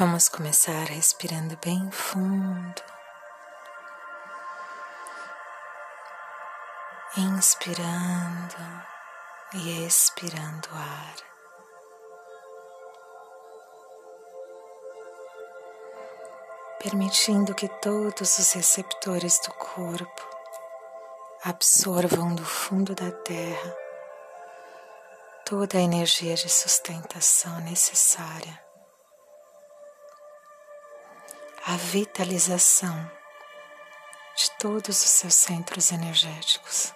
Vamos começar respirando bem fundo. Inspirando e expirando ar. Permitindo que todos os receptores do corpo absorvam do fundo da terra toda a energia de sustentação necessária a vitalização de todos os seus centros energéticos.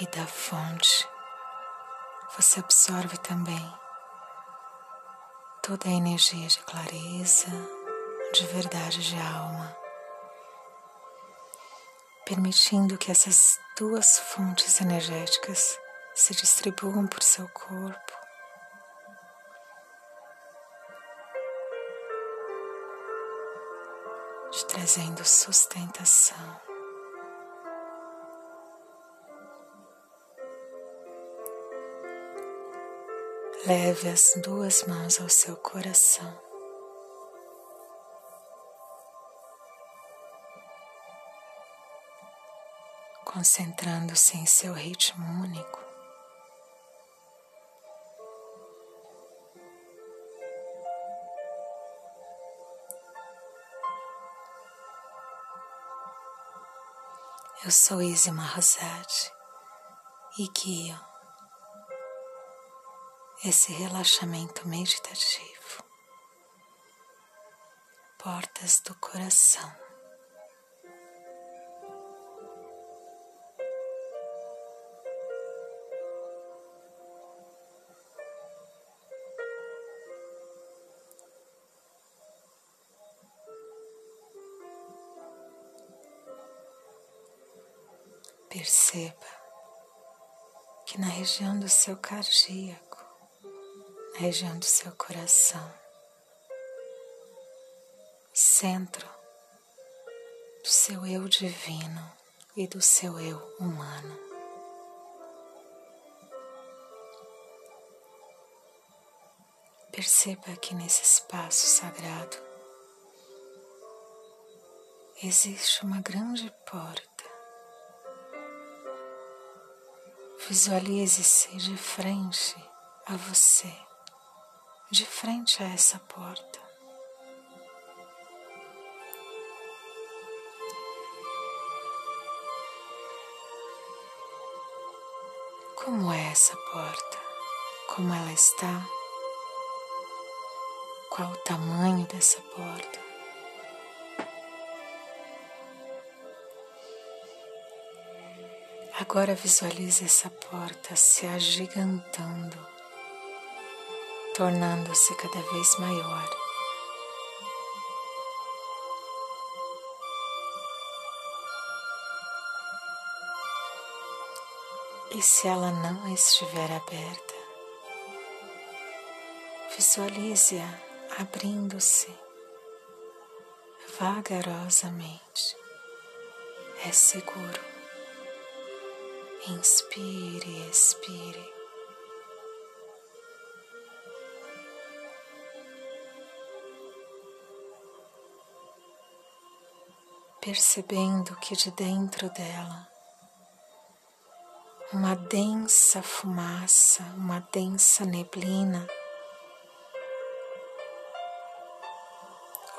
E da fonte, você absorve também toda a energia de clareza, de verdade de alma permitindo que essas duas fontes energéticas se distribuam por seu corpo. Te trazendo sustentação. Leve as duas mãos ao seu coração. concentrando-se em seu ritmo único. Eu sou Isma Rosati e guio esse relaxamento meditativo. Portas do coração. Perceba que na região do seu cardíaco, região do seu coração, centro do seu eu divino e do seu eu humano. Perceba que nesse espaço sagrado existe uma grande porta. Visualize-se de frente a você, de frente a essa porta. Como é essa porta? Como ela está? Qual o tamanho dessa porta? Agora visualize essa porta se agigantando, tornando-se cada vez maior. E se ela não estiver aberta, visualize-a abrindo-se vagarosamente. É seguro. Inspire, expire. Percebendo que de dentro dela uma densa fumaça, uma densa neblina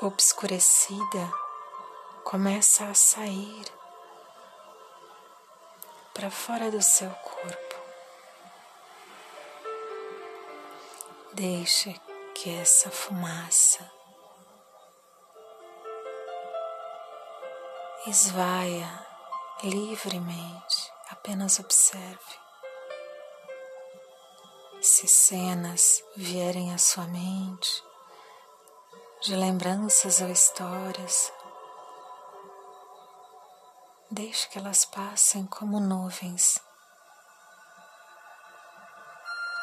obscurecida começa a sair para fora do seu corpo. Deixe que essa fumaça esvaia livremente, apenas observe. Se cenas vierem à sua mente, de lembranças ou histórias, Deixe que elas passem como nuvens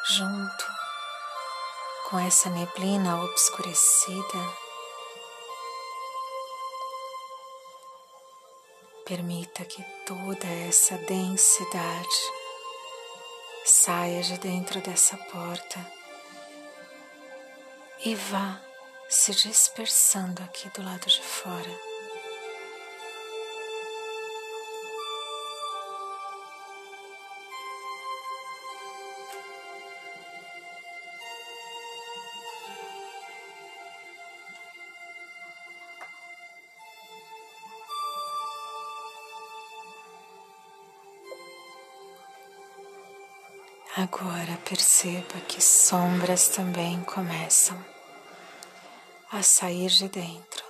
junto com essa neblina obscurecida, permita que toda essa densidade saia de dentro dessa porta e vá se dispersando aqui do lado de fora. Agora perceba que sombras também começam a sair de dentro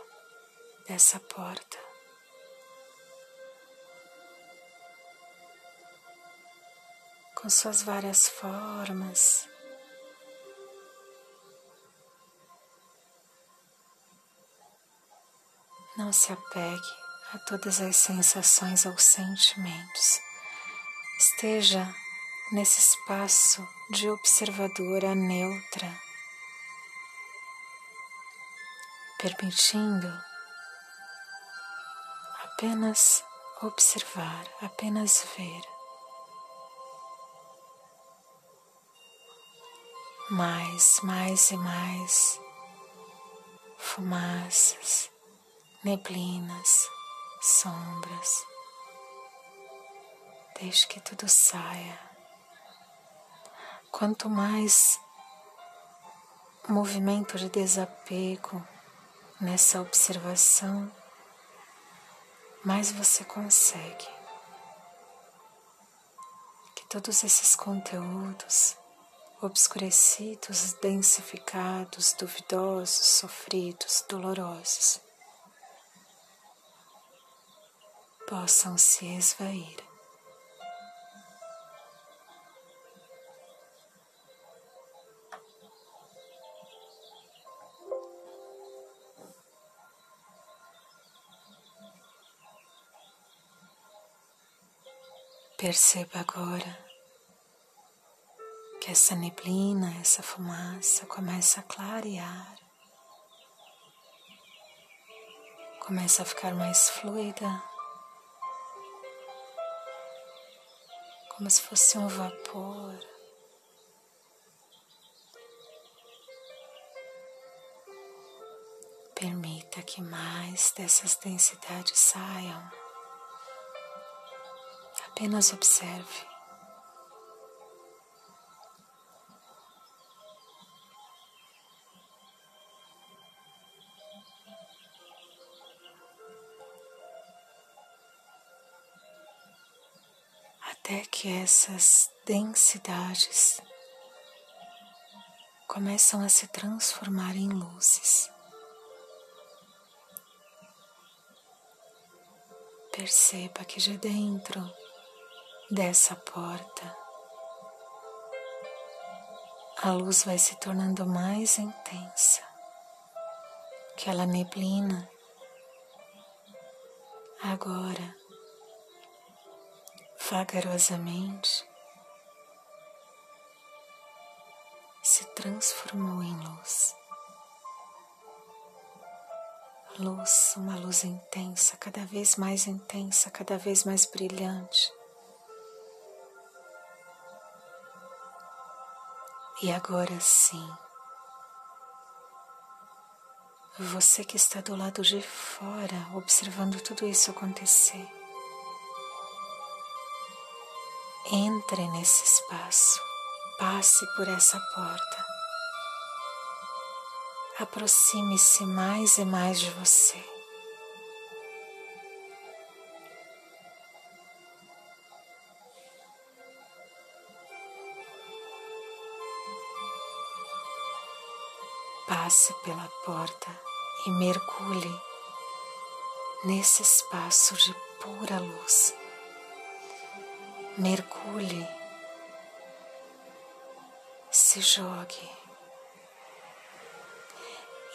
dessa porta. Com suas várias formas, não se apegue a todas as sensações ou sentimentos. Esteja nesse espaço de observadora neutra, permitindo apenas observar, apenas ver. Mais, mais e mais fumaças, neblinas, sombras. Deixe que tudo saia. Quanto mais movimento de desapego nessa observação, mais você consegue que todos esses conteúdos obscurecidos, densificados, duvidosos, sofridos, dolorosos, possam se esvair. Perceba agora que essa neblina, essa fumaça começa a clarear, começa a ficar mais fluida, como se fosse um vapor. Permita que mais dessas densidades saiam. Apenas observe. Até que essas densidades começam a se transformar em luzes. Perceba que de dentro dessa porta, a luz vai se tornando mais intensa. Aquela neblina agora, vagarosamente, se transformou em luz. Luz, uma luz intensa, cada vez mais intensa, cada vez mais brilhante. E agora sim, você que está do lado de fora observando tudo isso acontecer, entre nesse espaço, passe por essa porta, aproxime-se mais e mais de você. Passe pela porta e mergulhe nesse espaço de pura luz. Mergulhe, se jogue.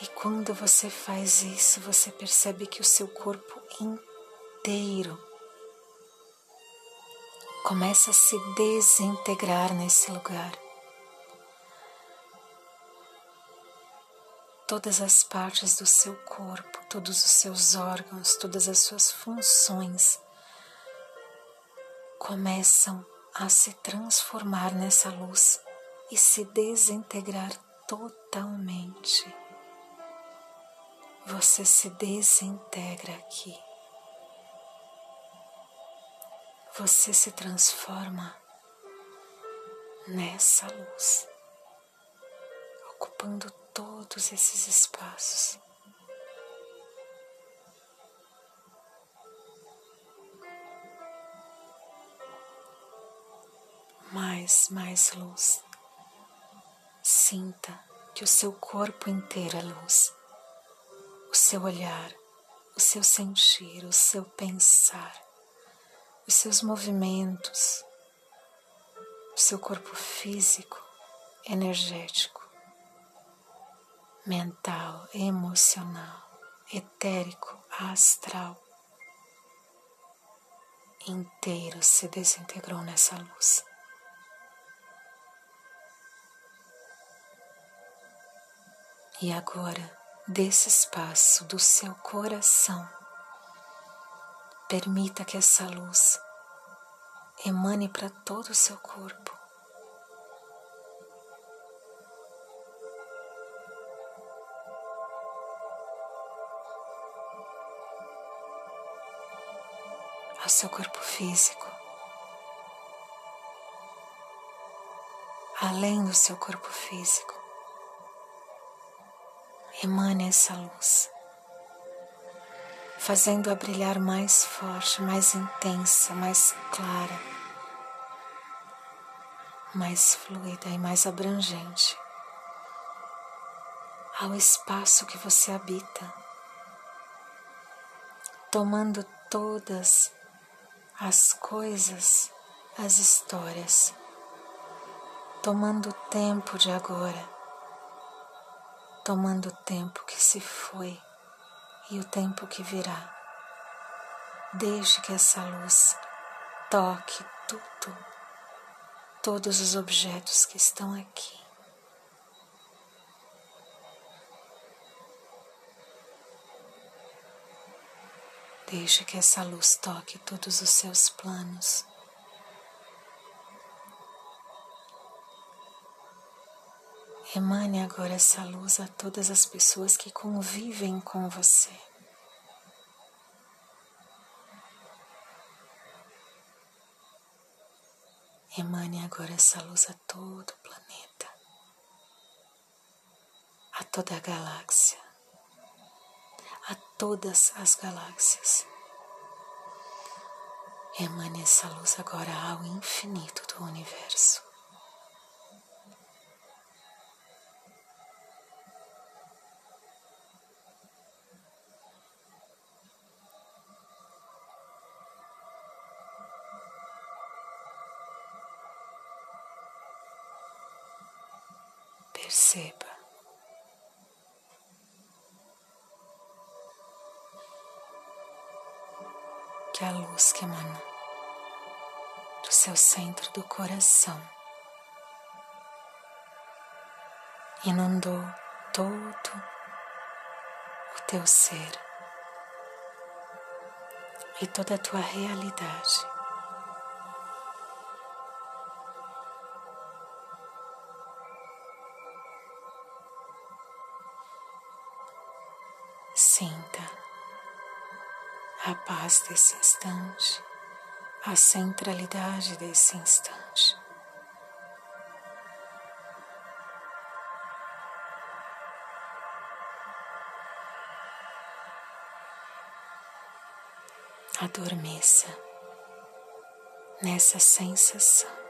E quando você faz isso, você percebe que o seu corpo inteiro começa a se desintegrar nesse lugar todas as partes do seu corpo, todos os seus órgãos, todas as suas funções começam a se transformar nessa luz e se desintegrar totalmente. Você se desintegra aqui. Você se transforma nessa luz, ocupando todos esses espaços. Mais, mais luz. Sinta que o seu corpo inteiro é luz. O seu olhar, o seu sentir, o seu pensar, os seus movimentos, o seu corpo físico, energético, mental, emocional, etérico, astral, inteiro se desintegrou nessa luz. E agora, desse espaço do seu coração, permita que essa luz emane para todo o seu corpo. Ao seu corpo físico, além do seu corpo físico, emane essa luz fazendo-a brilhar mais forte, mais intensa, mais clara, mais fluida e mais abrangente ao espaço que você habita, tomando todas as coisas, as histórias, tomando o tempo de agora, tomando o tempo que se foi e o tempo que virá. Deixe que essa luz toque tudo, todos os objetos que estão aqui. Deixe que essa luz toque todos os seus planos. Emane agora essa luz a todas as pessoas que convivem com você. Emane agora essa luz a todo o planeta, a toda a galáxia, a todas as galáxias. Emane essa luz agora ao infinito do universo. Que a luz que emana do seu centro do coração inundou todo o teu ser e toda a tua realidade. A paz desse instante, a centralidade desse instante. Adormeça nessa sensação.